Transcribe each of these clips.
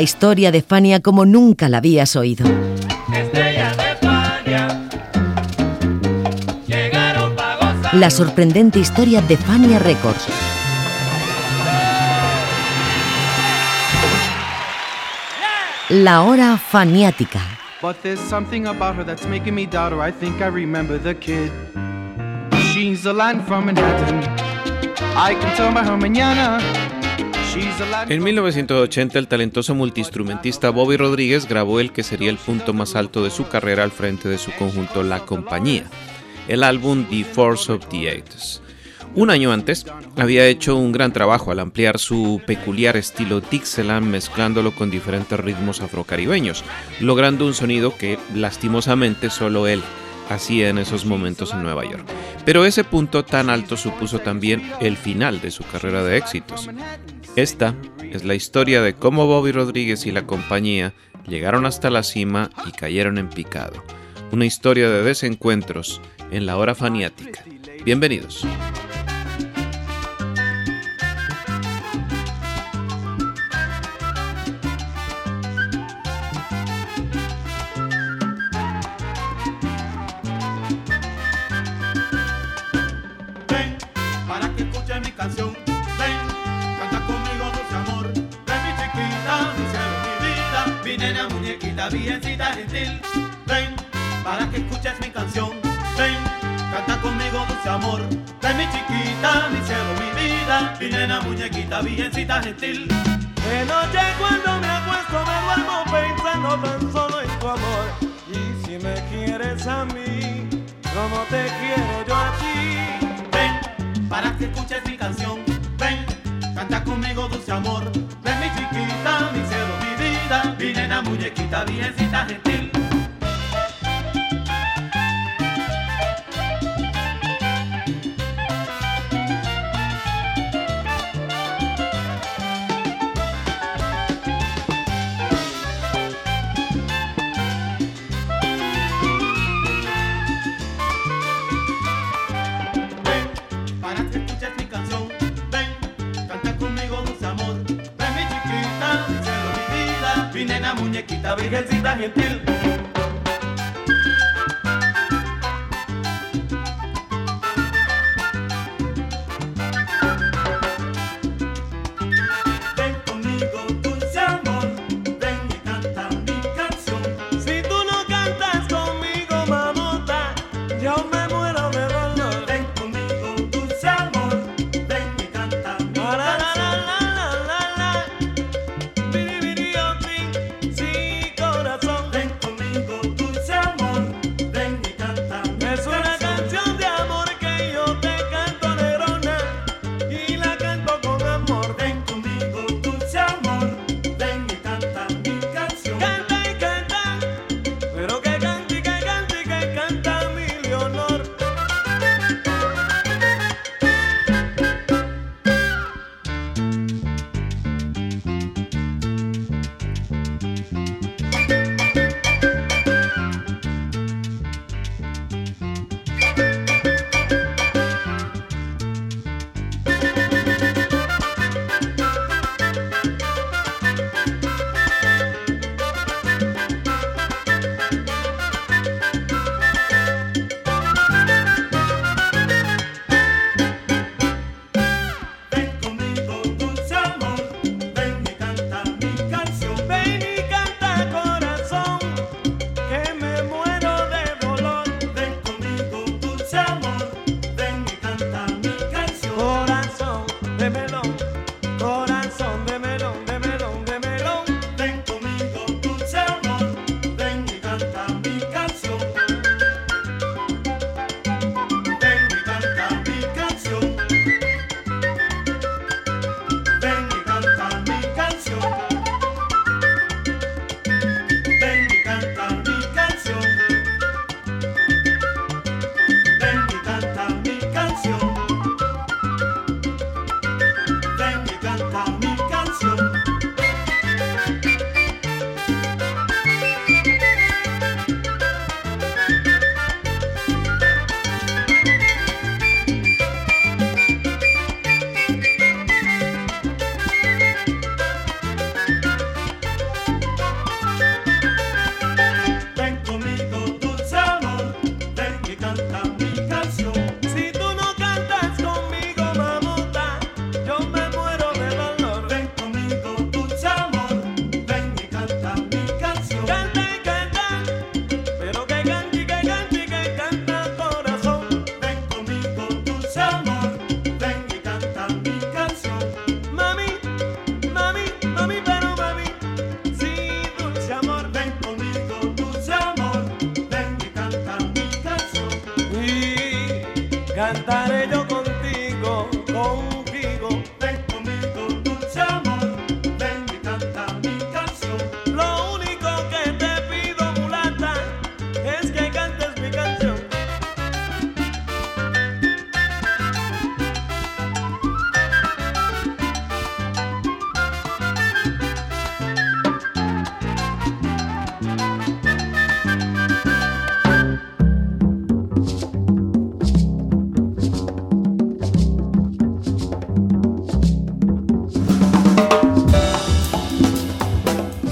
La historia de Fania como nunca la habías oído. La sorprendente historia de Fania Records. La hora faniática. But there's something about her that's making me doubt her. I think I remember the kid. She's a land from Manhattan. I can tell by her mañana. En from- 1980 el talentoso multiinstrumentista Bobby Rodríguez grabó el que sería el punto más alto de su carrera al frente de su conjunto La Compañía, el álbum The Force of the Eights. Un año antes había hecho un gran trabajo al ampliar su peculiar estilo Dixieland mezclándolo con diferentes ritmos afrocaribeños, logrando un sonido que lastimosamente solo él hacía en esos momentos en Nueva York. Pero ese punto tan alto supuso también el final de su carrera de éxitos. Esta es la historia de cómo Bobby Rodríguez y la compañía llegaron hasta la cima y cayeron en picado. Una historia de desencuentros en la hora faniática. Bienvenidos. Biencita gentil. Ven, para que escuches mi canción. Ven, canta conmigo dulce amor. Ven mi chiquita, mi cielo, mi vida. Mi nena muñequita, biencita gentil. De noche cuando me acuesto me duermo pensando tan solo en tu amor Y si me quieres a mí, como te quiero yo a ti Ven, para que escuches mi canción. Ven, canta conmigo dulce amor. Ven mi chiquita, cielo, mi nena muñequita, biencita gentil. Nena muñequita, virgencita gentil.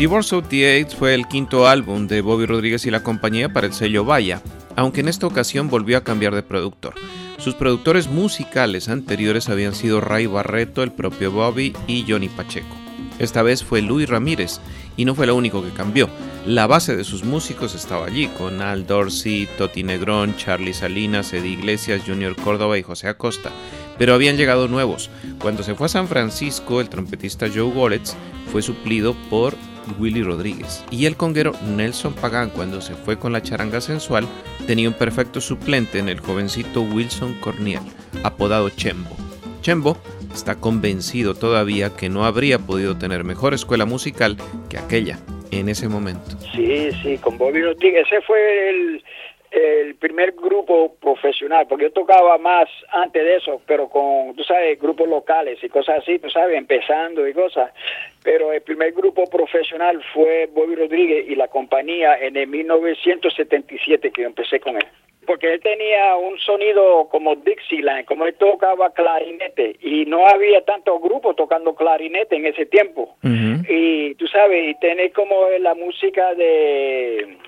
Divorce Eight fue el quinto álbum de Bobby Rodríguez y la compañía para el sello Vaya, aunque en esta ocasión volvió a cambiar de productor. Sus productores musicales anteriores habían sido Ray Barreto, el propio Bobby y Johnny Pacheco. Esta vez fue Luis Ramírez, y no fue lo único que cambió. La base de sus músicos estaba allí, con Al Dorsey, Toti Negrón, Charlie Salinas, Eddie Iglesias, Junior Córdoba y José Acosta. Pero habían llegado nuevos. Cuando se fue a San Francisco, el trompetista Joe Goretz fue suplido por Willy Rodríguez. Y el conguero Nelson Pagán, cuando se fue con la charanga sensual, tenía un perfecto suplente en el jovencito Wilson Corniel, apodado Chembo. Chembo está convencido todavía que no habría podido tener mejor escuela musical que aquella en ese momento. Sí, sí, con Bobby Rodríguez. Ese fue el, el primer grupo profesional, porque yo tocaba más antes de eso, pero con, tú sabes, grupos locales y cosas así, tú sabes, empezando y cosas. Pero el primer grupo profesional fue Bobby Rodríguez y la compañía en el 1977 que yo empecé con él. Porque él tenía un sonido como Dixieland, como él tocaba clarinete, y no había tantos grupos tocando clarinete en ese tiempo. Y tú sabes, y tener como la música de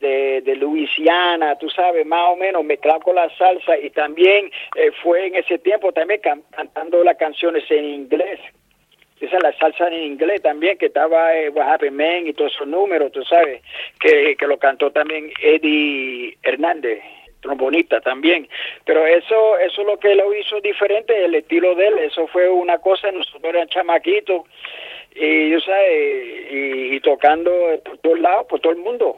de, de Luisiana, tú sabes, más o menos mezclado con la salsa y también eh, fue en ese tiempo también cantando las canciones en inglés. Esa es la salsa en inglés también, que estaba eh, What Happened Man y todos esos números, tú sabes, que, que lo cantó también Eddie Hernández trombonista también. Pero eso eso es lo que lo hizo diferente, el estilo de él. Eso fue una cosa, nosotros éramos chamaquitos y, yo sabes, y, tocando por todos lados, por todo el mundo.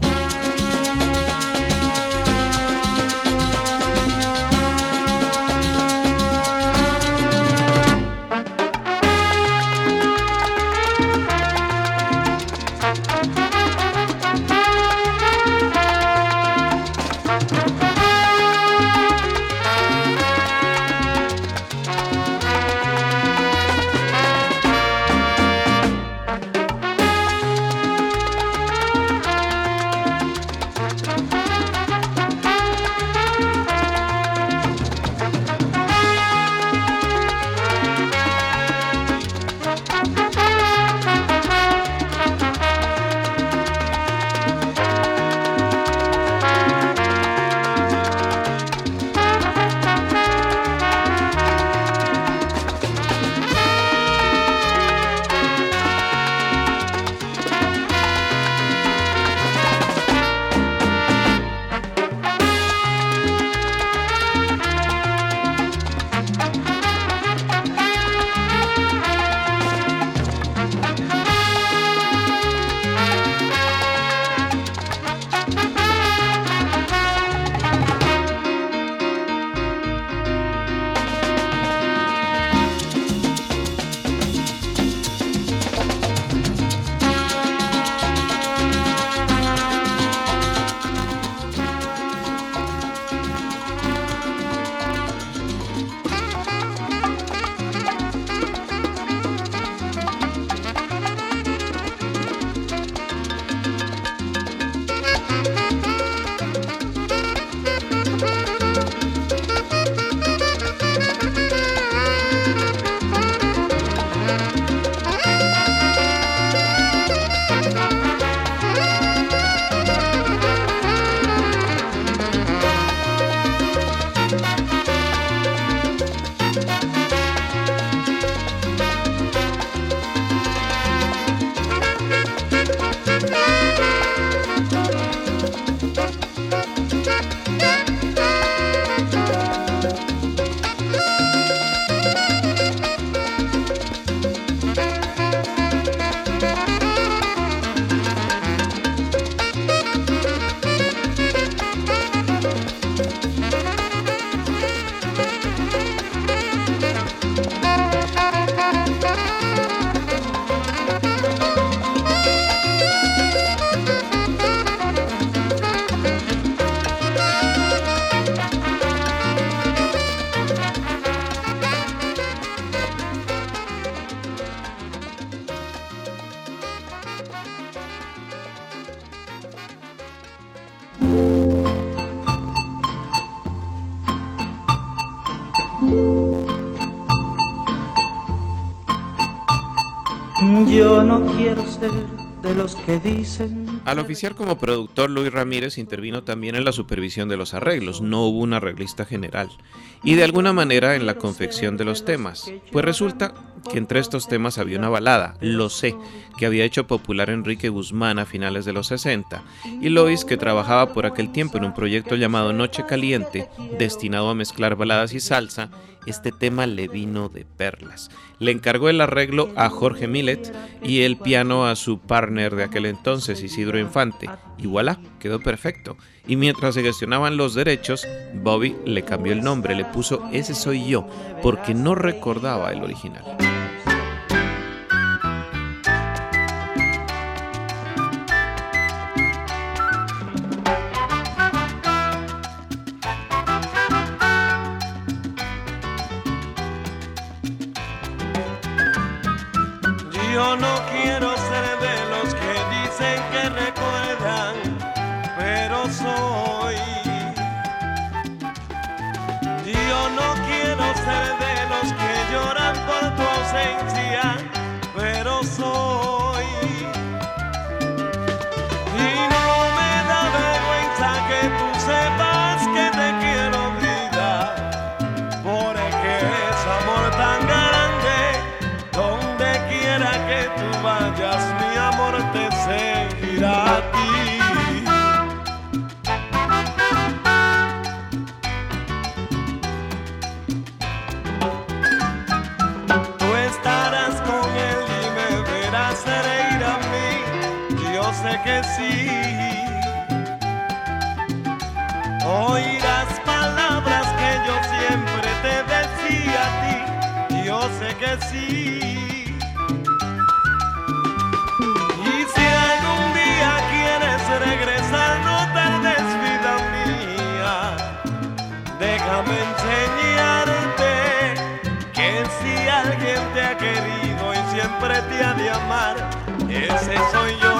Yo no quiero ser de los que dicen. Al oficiar como productor, Luis Ramírez intervino también en la supervisión de los arreglos, no hubo un arreglista general, y de alguna manera en la confección de los temas, pues resulta que entre estos temas había una balada, Lo sé, que había hecho popular Enrique Guzmán a finales de los 60, y Lois, que trabajaba por aquel tiempo en un proyecto llamado Noche Caliente, destinado a mezclar baladas y salsa, este tema le vino de perlas. Le encargó el arreglo a Jorge Millet y el piano a su partner de aquel entonces, Isidro Infante, y voilà, quedó perfecto. Y mientras se gestionaban los derechos, Bobby le cambió el nombre, le puso Ese soy yo, porque no recordaba el original. Siempre te ha de amar, ese soy yo.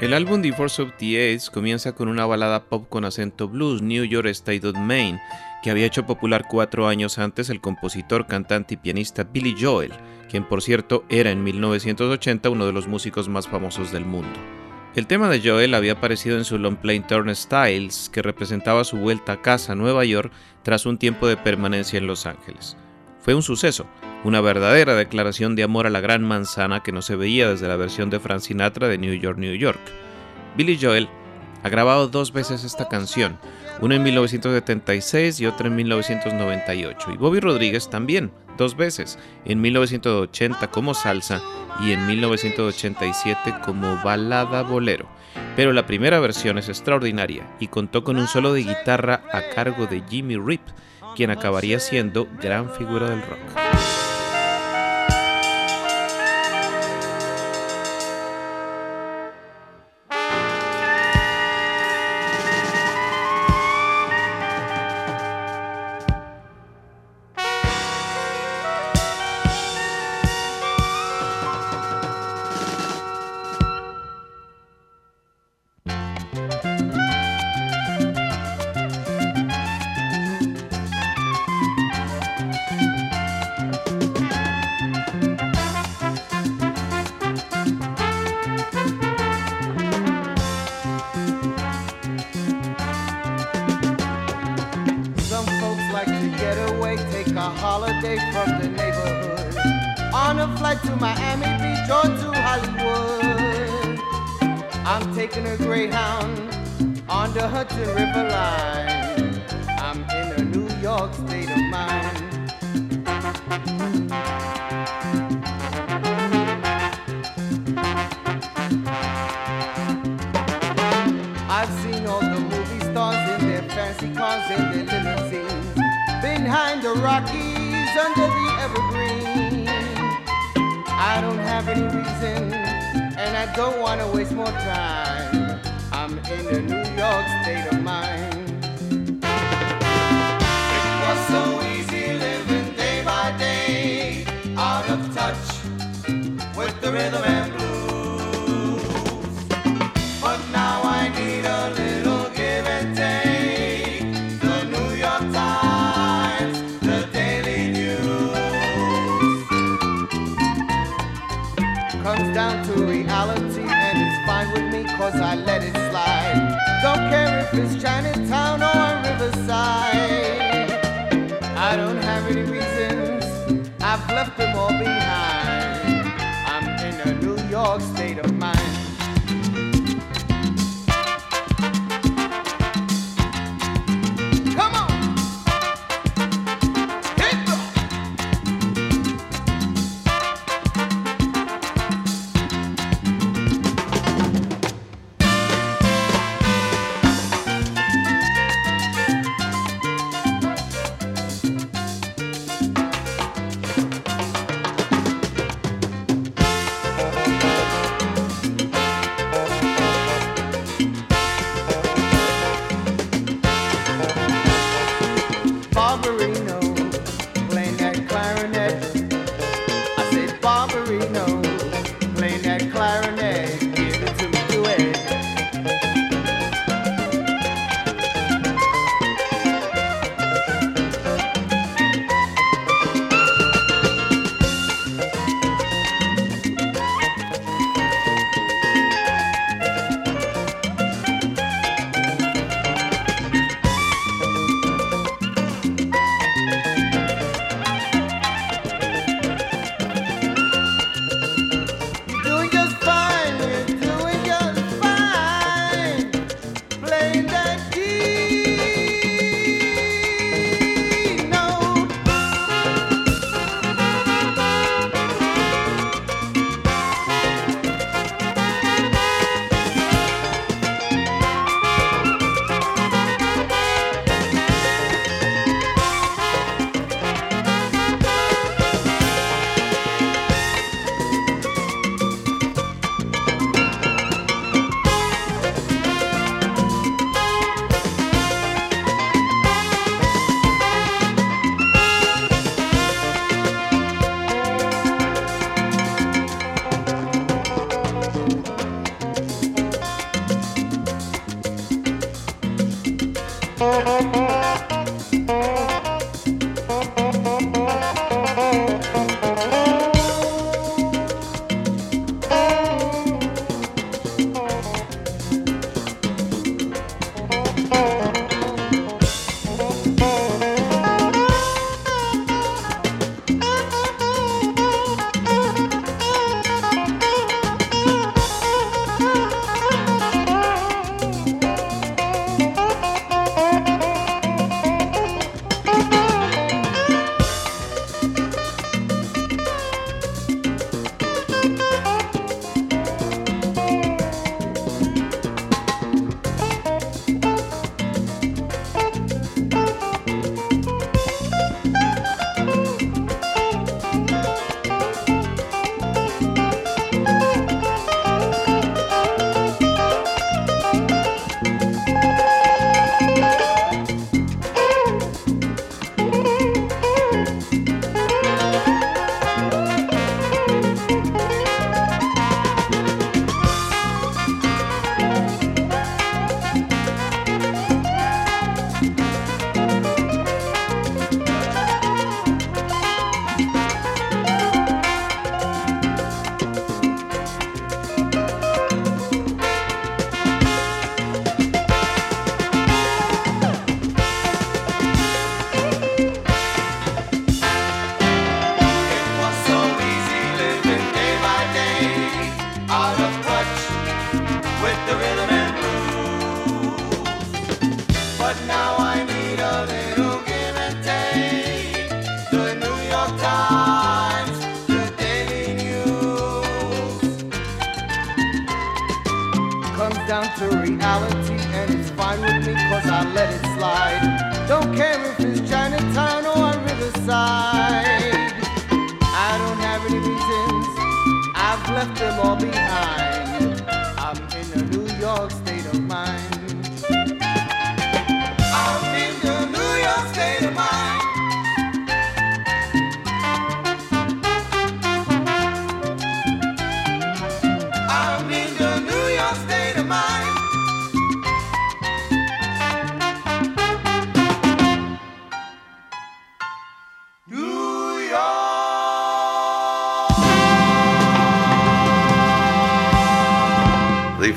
El álbum The Force of the Aids comienza con una balada pop con acento blues, New York State of Maine, que había hecho popular cuatro años antes el compositor, cantante y pianista Billy Joel, quien por cierto era en 1980 uno de los músicos más famosos del mundo. El tema de Joel había aparecido en su long play Styles, que representaba su vuelta a casa Nueva York tras un tiempo de permanencia en Los Ángeles. Fue un suceso, una verdadera declaración de amor a la gran manzana que no se veía desde la versión de Frank Sinatra de New York, New York. Billy Joel ha grabado dos veces esta canción, una en 1976 y otra en 1998, y Bobby Rodríguez también, dos veces, en 1980 como salsa y en 1987 como balada bolero. Pero la primera versión es extraordinaria y contó con un solo de guitarra a cargo de Jimmy Rip, quien acabaría siendo gran figura del rock. away, take a holiday from the neighborhood. On a flight to Miami Beach or to Hollywood. I'm taking a Greyhound on the Hudson River line. I'm in a New York state of mind. the Rockies, under the evergreen. I don't have any reason, and I don't want to waste more time. I'm in a New York state of mind. It was so easy living day by day, out of touch with the rhythm and blues. Chinese. time.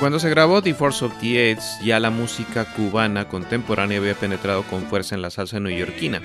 Cuando se grabó The Force of the Aids, ya la música cubana contemporánea había penetrado con fuerza en la salsa neoyorquina,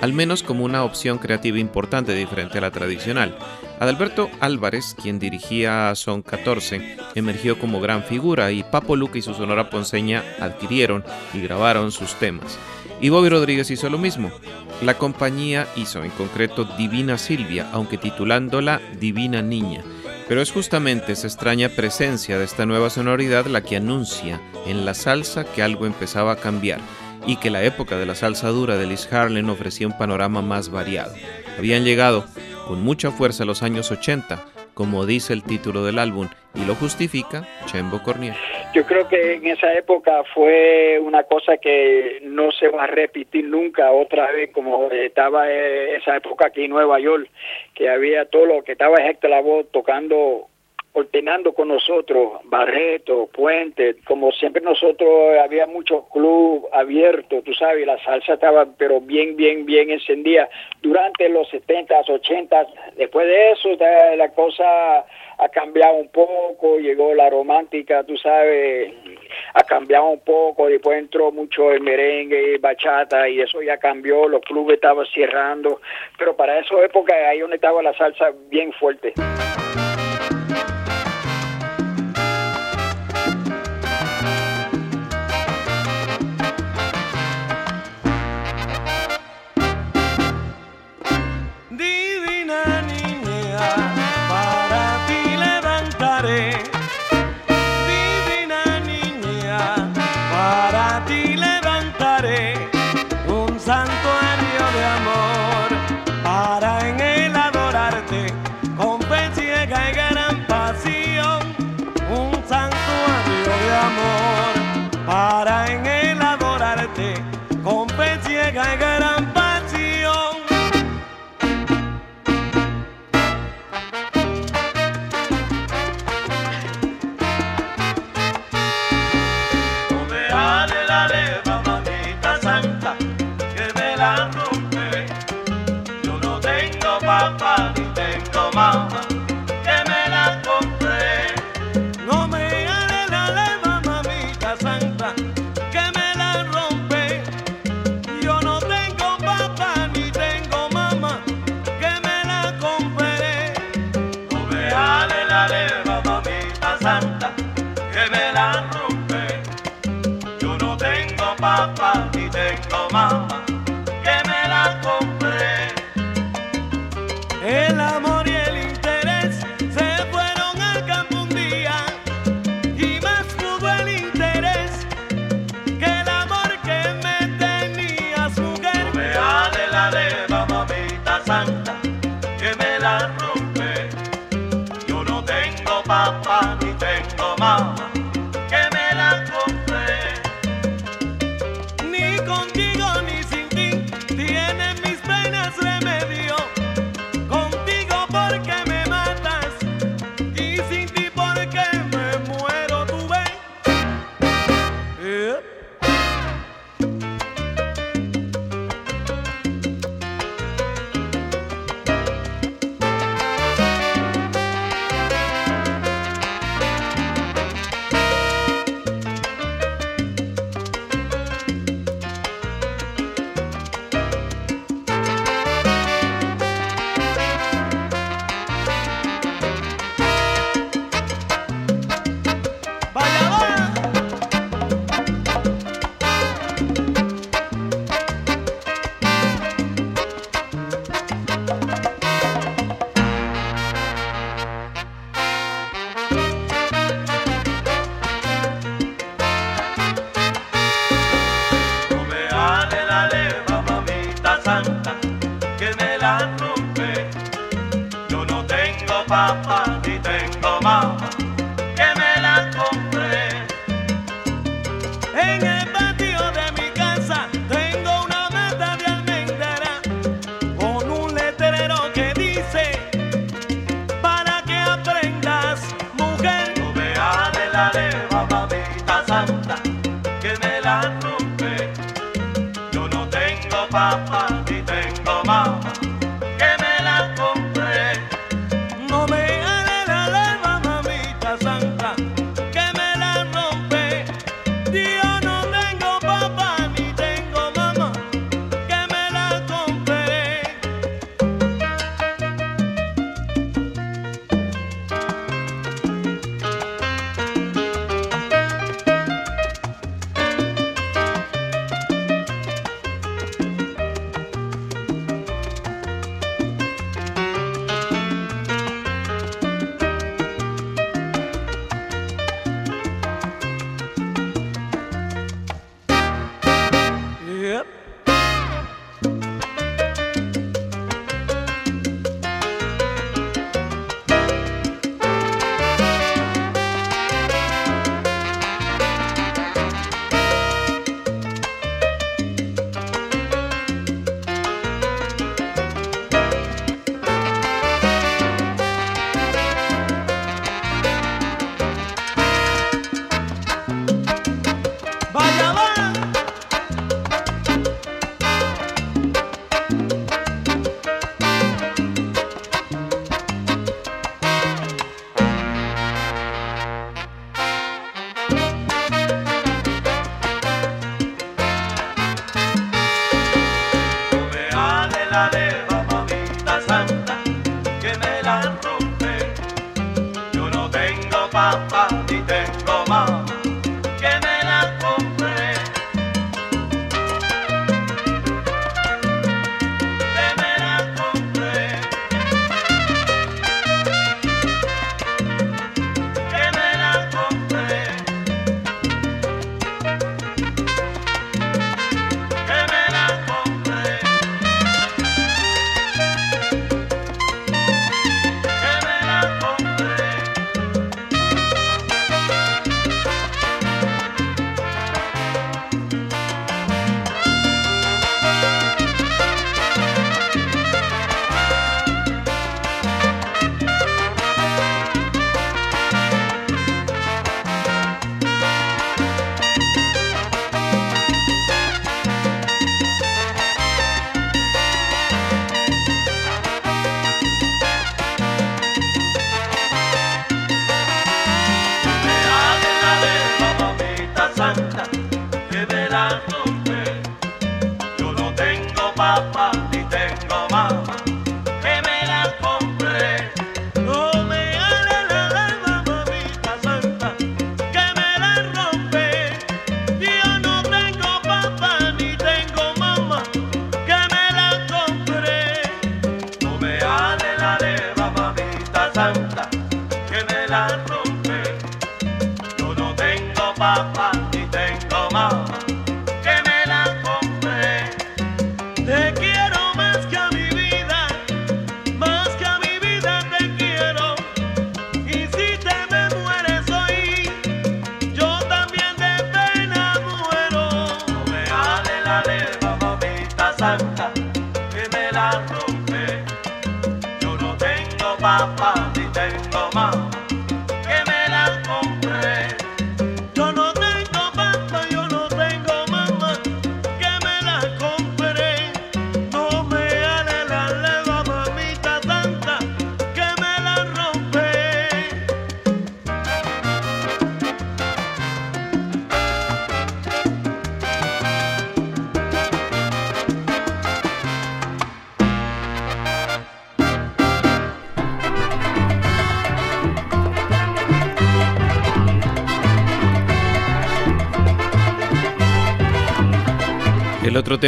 al menos como una opción creativa importante diferente a la tradicional. Adalberto Álvarez, quien dirigía Son 14, emergió como gran figura y Papo Luca y su sonora ponceña adquirieron y grabaron sus temas. Y Bobby Rodríguez hizo lo mismo. La compañía hizo en concreto Divina Silvia, aunque titulándola Divina Niña. Pero es justamente esa extraña presencia de esta nueva sonoridad la que anuncia en la salsa que algo empezaba a cambiar y que la época de la salsa dura de Liz Harlan ofrecía un panorama más variado. Habían llegado con mucha fuerza los años 80, como dice el título del álbum, y lo justifica Chembo Cornier. Yo creo que en esa época fue una cosa que no se va a repetir nunca otra vez como estaba eh, esa época aquí en Nueva York, que había todo lo que estaba Héctor Lavoe tocando alternando con nosotros, Barreto, Puente, como siempre nosotros había muchos clubes abiertos, tú sabes, la salsa estaba pero bien, bien, bien encendida durante los 70s, 80s, después de eso la cosa ha cambiado un poco, llegó la romántica, tú sabes, ha cambiado un poco, después entró mucho el merengue, bachata y eso ya cambió, los clubes estaban cerrando, pero para esa época ahí donde estaba la salsa bien fuerte.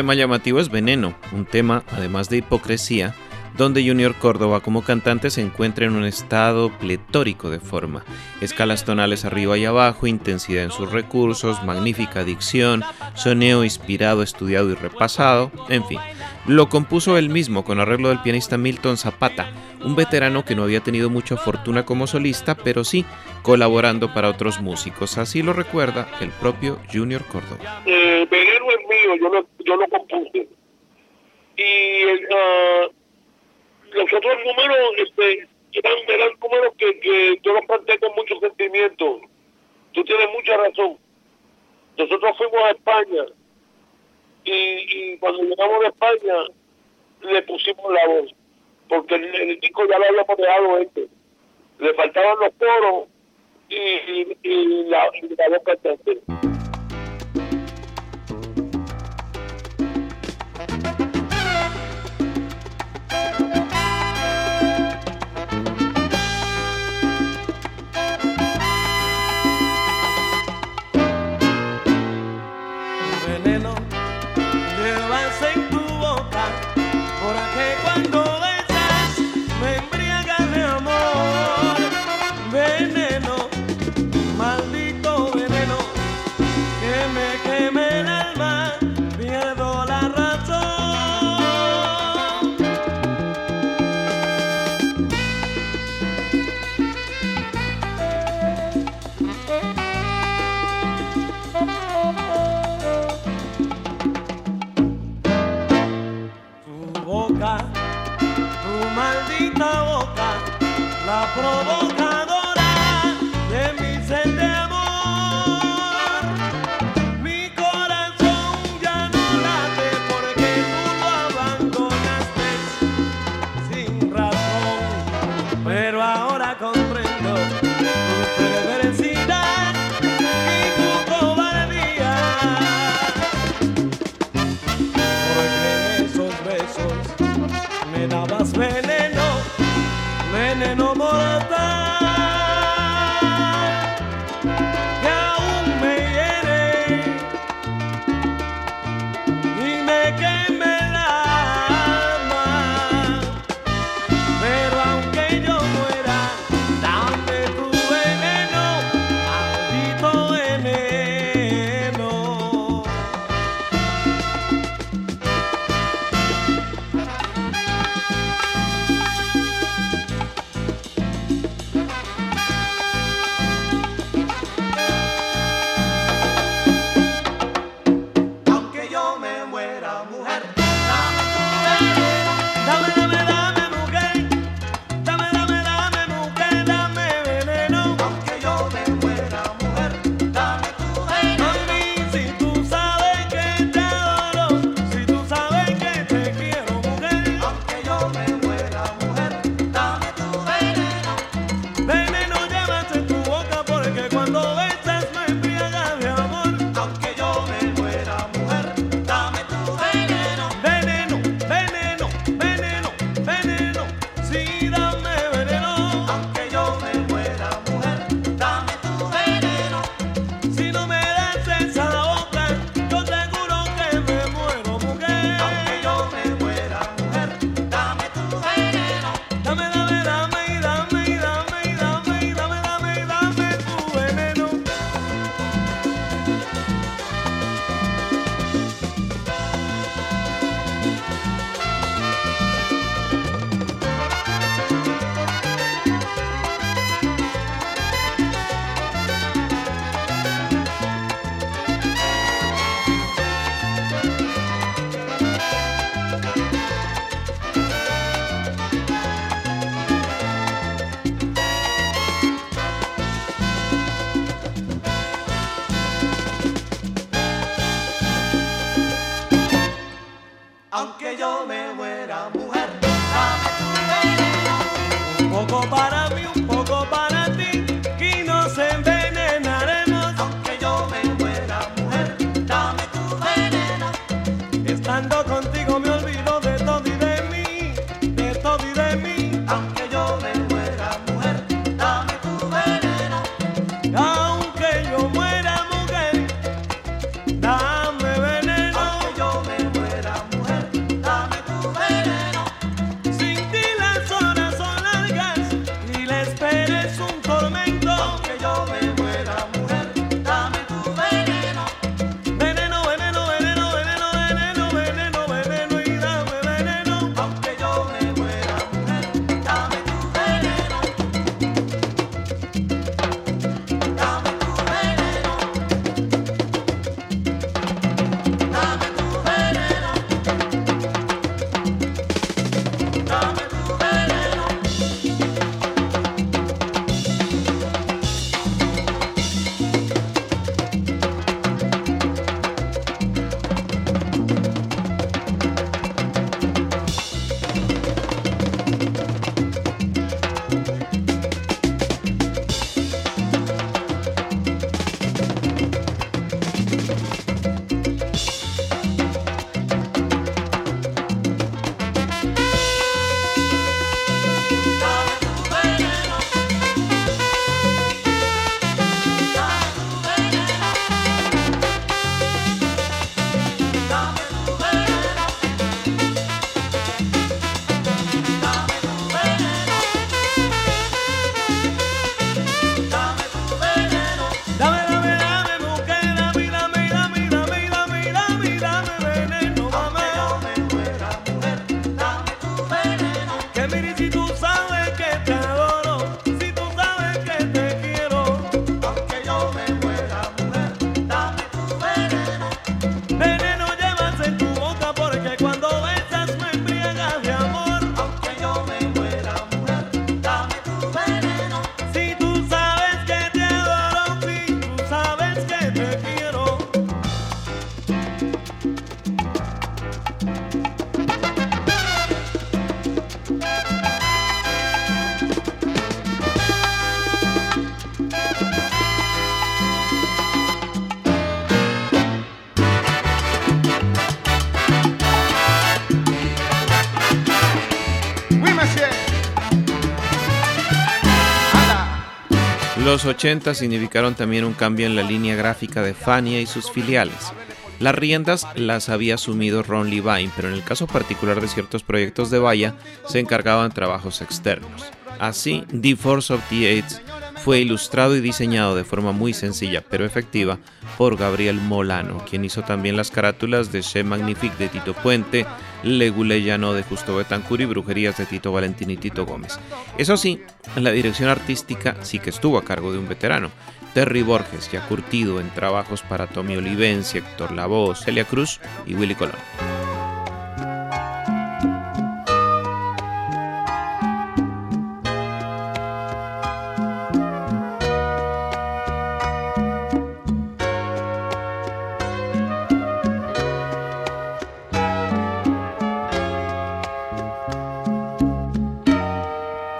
tema llamativo es Veneno, un tema, además de hipocresía, donde Junior Córdoba como cantante se encuentra en un estado pletórico de forma. Escalas tonales arriba y abajo, intensidad en sus recursos, magnífica dicción, soneo inspirado, estudiado y repasado, en fin. Lo compuso él mismo con arreglo del pianista Milton Zapata, un veterano que no había tenido mucha fortuna como solista, pero sí colaborando para otros músicos. Así lo recuerda el propio Junior Córdoba. Eh, Velero es mío, yo lo, yo lo compuse. Y uh, los otros números este, eran, números que, que yo los planteé con mucho sentimiento. Tú tienes mucha razón. Nosotros fuimos a España y, y cuando llegamos a España le pusimos la voz porque el, el disco ya lo habíamos dejado este. Le faltaban los coros y, y, y la, y la boca. No enamorada. Los 80 significaron también un cambio en la línea gráfica de Fania y sus filiales. Las riendas las había asumido Ron Levine, pero en el caso particular de ciertos proyectos de Vaya se encargaban trabajos externos. Así, The Force of the Eights fue ilustrado y diseñado de forma muy sencilla pero efectiva por Gabriel Molano, quien hizo también las carátulas de Che Magnifique de Tito Puente, Legule Llano de Justo Betancur y Brujerías de Tito Valentín y Tito Gómez. Eso sí, la dirección artística sí que estuvo a cargo de un veterano, Terry Borges, ya curtido en trabajos para Tommy Olivencia, Héctor Lavoe, Celia Cruz y Willy Colón.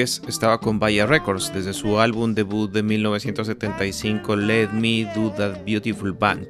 Estaba con Vaya Records desde su álbum debut de 1975 Let Me Do That Beautiful Band.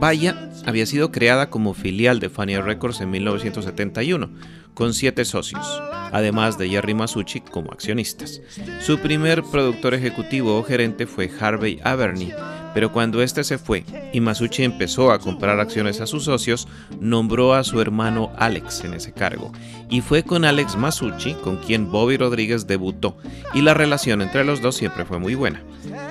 Vaya había sido creada como filial de Fania Records en 1971, con siete socios, además de Jerry Masucci como accionistas. Su primer productor ejecutivo o gerente fue Harvey Averney, Pero cuando este se fue y Masucci empezó a comprar acciones a sus socios, nombró a su hermano Alex en ese cargo. Y fue con Alex Masucci con quien Bobby Rodríguez debutó, y la relación entre los dos siempre fue muy buena.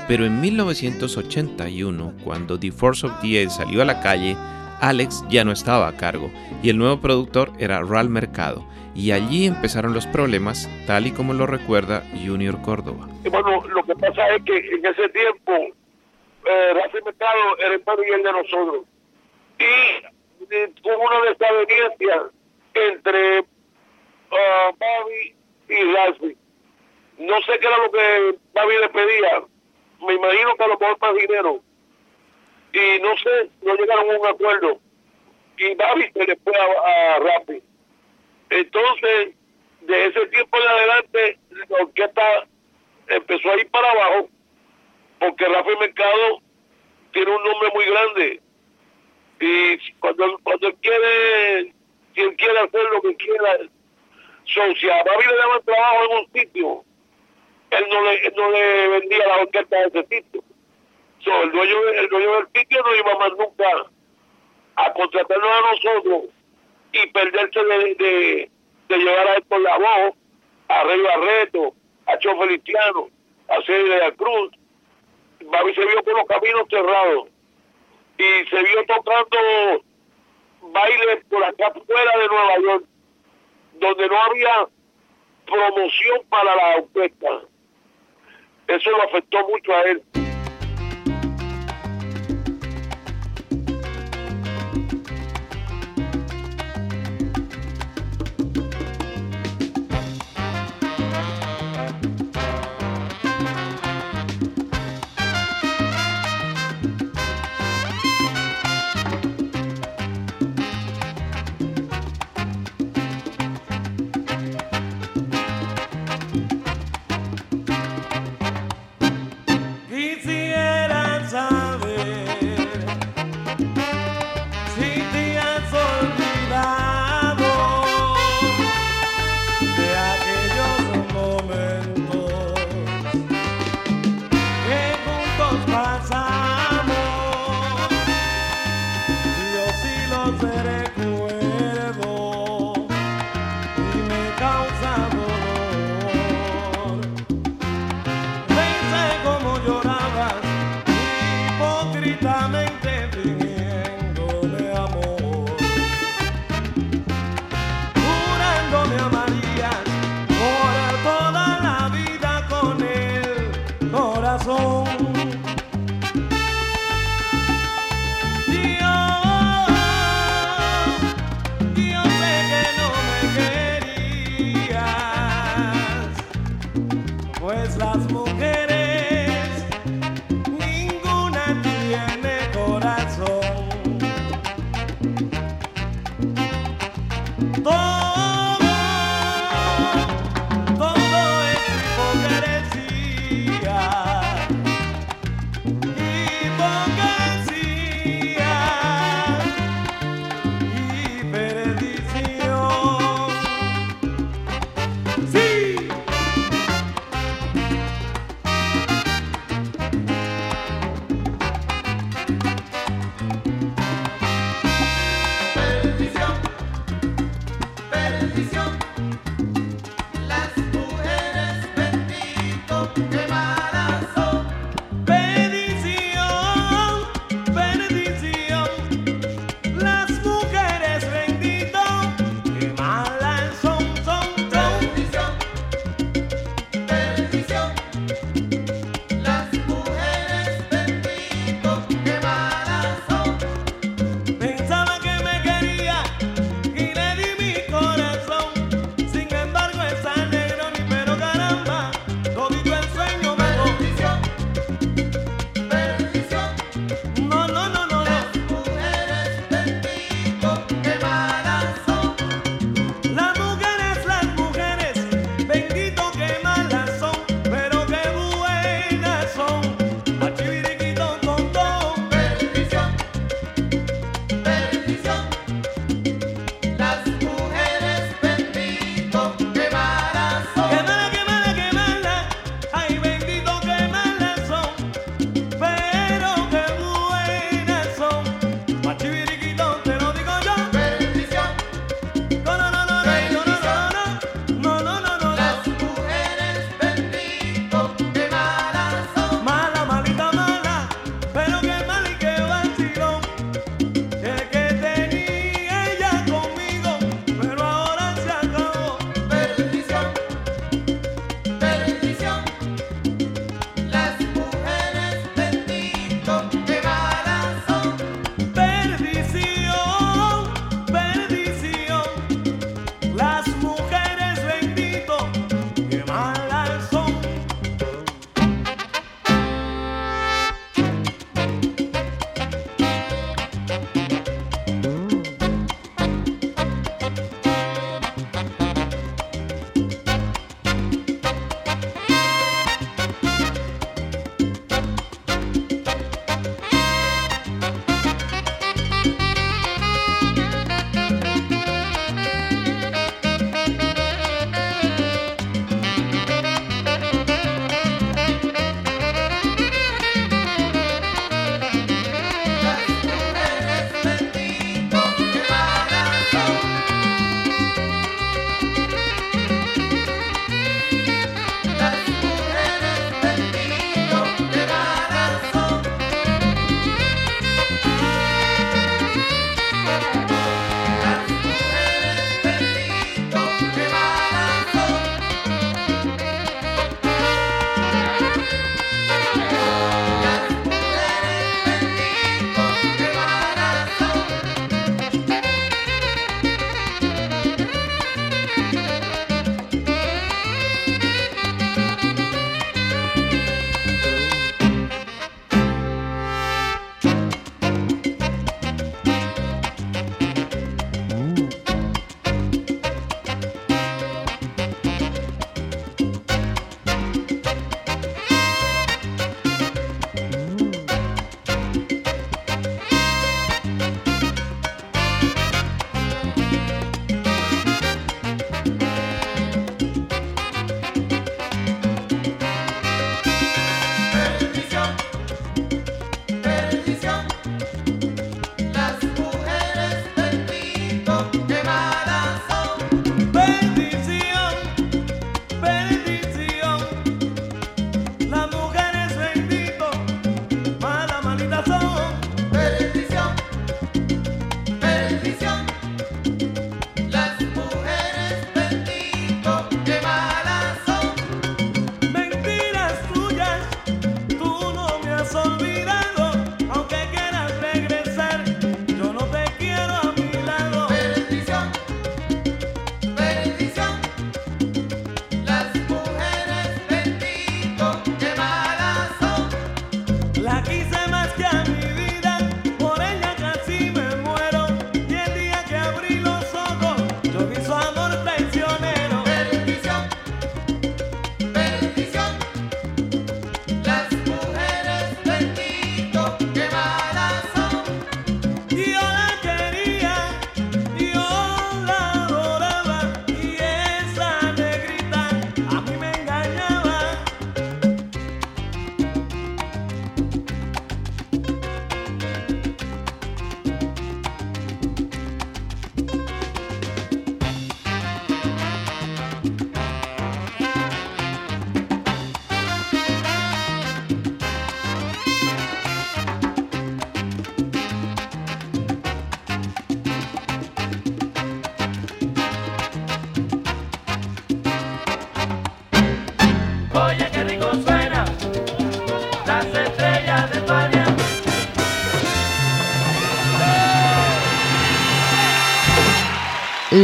Pero en 1981, cuando The Force of the salió a la calle, Alex ya no estaba a cargo y el nuevo productor era Ral Mercado. Y allí empezaron los problemas, tal y como lo recuerda Junior Córdoba. bueno, lo que pasa es que en ese tiempo eh, Rafi Mercado era el padre de nosotros. Y, hubo una desaveniencia entre uh, Bobby y Rafi. No sé qué era lo que Bobby le pedía. Me imagino que a lo mejor más dinero. Y no sé, no llegaron a un acuerdo. Y Bobby se le fue a, a. Entonces, de ese tiempo en adelante, la orquesta empezó a ir para abajo porque Rafael Mercado tiene un nombre muy grande y cuando, cuando él quiere, si él quiere hacer lo que quiera, so, si a Babi le daban trabajo en un sitio, él no le, no le vendía la orquesta de ese sitio. So, el, dueño, el dueño del sitio no iba más nunca a contratarnos a nosotros y perderse de, de, de llevar a él por la voz, a Rey Barreto, a Cho Feliciano, a Celia Cruz, Babi se vio con los caminos cerrados y se vio tocando baile por acá fuera de Nueva York, donde no había promoción para la orquesta. Eso lo afectó mucho a él.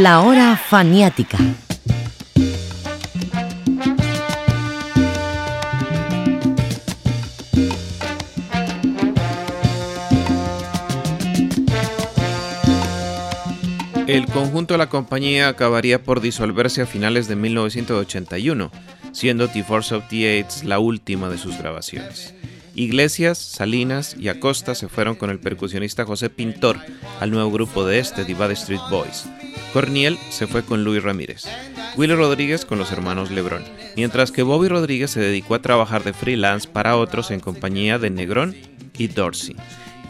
La hora faniática. El conjunto de la compañía acabaría por disolverse a finales de 1981, siendo The Force of the Aids la última de sus grabaciones. Iglesias, Salinas y Acosta se fueron con el percusionista José Pintor al nuevo grupo de este, The Bad Street Boys. Corniel se fue con Luis Ramírez. Willy Rodríguez con los hermanos Lebrón, mientras que Bobby Rodríguez se dedicó a trabajar de freelance para otros en compañía de Negrón y Dorsey.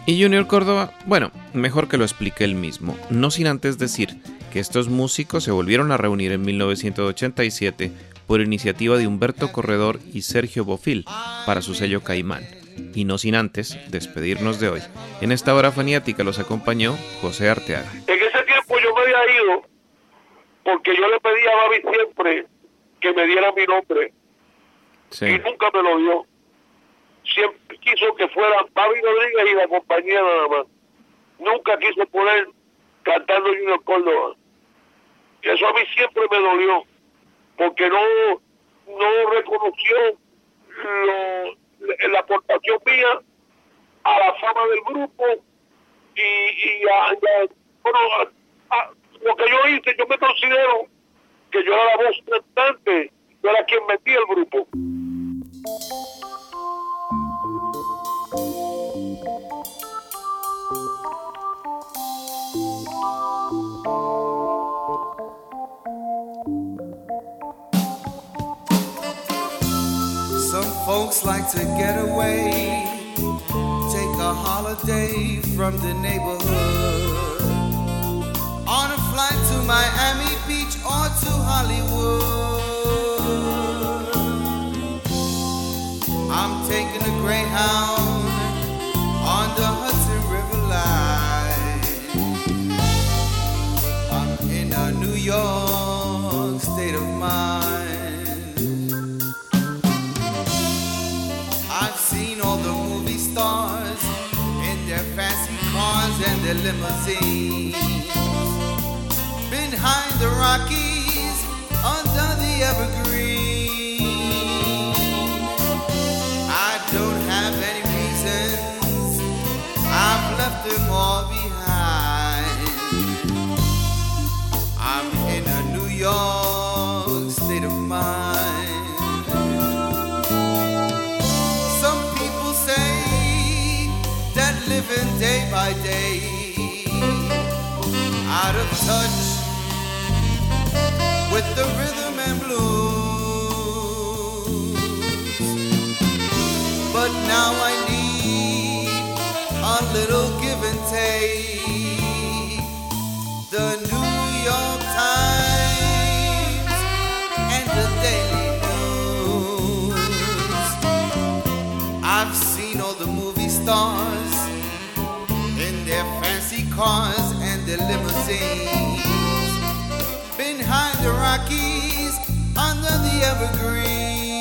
Y Junior Córdoba, bueno, mejor que lo explique él mismo, no sin antes decir que estos músicos se volvieron a reunir en 1987 por iniciativa de Humberto Corredor y Sergio Bofil para su sello Caimán. Y no sin antes despedirnos de hoy. En esta hora faniática los acompañó José Arteaga. Había ido porque yo le pedí a Babi siempre que me diera mi nombre Sí. y nunca me lo dio. Siempre quiso que fuera Babi Rodríguez y la compañía nada más. Nunca quiso poner cantando Junior Córdoba. Y eso a mí siempre me dolió, porque no, no reconoció lo- la aportación mía a la fama del grupo y, y a, y a- bueno, a- a- lo que yo hice, yo me considero que yo era la voz cantante, yo era quien metía el grupo. Some folks like to get away, take a holiday from the neighborhood. Miami Beach or to Hollywood. I'm taking a Greyhound on the Hudson River line. I'm in a New York state of mind. I've seen all the movie stars in their fancy cars and their limousines. Behind the Rockies, under the evergreen. I don't have any reasons. I've left them all behind. I'm in a New York state of mind. Some people say that living day by day, out of touch But now I need a little give and take. The New York Times and the Daily News. I've seen all the movie stars in their fancy cars and their limousines. Behind the Rockies, under the evergreen.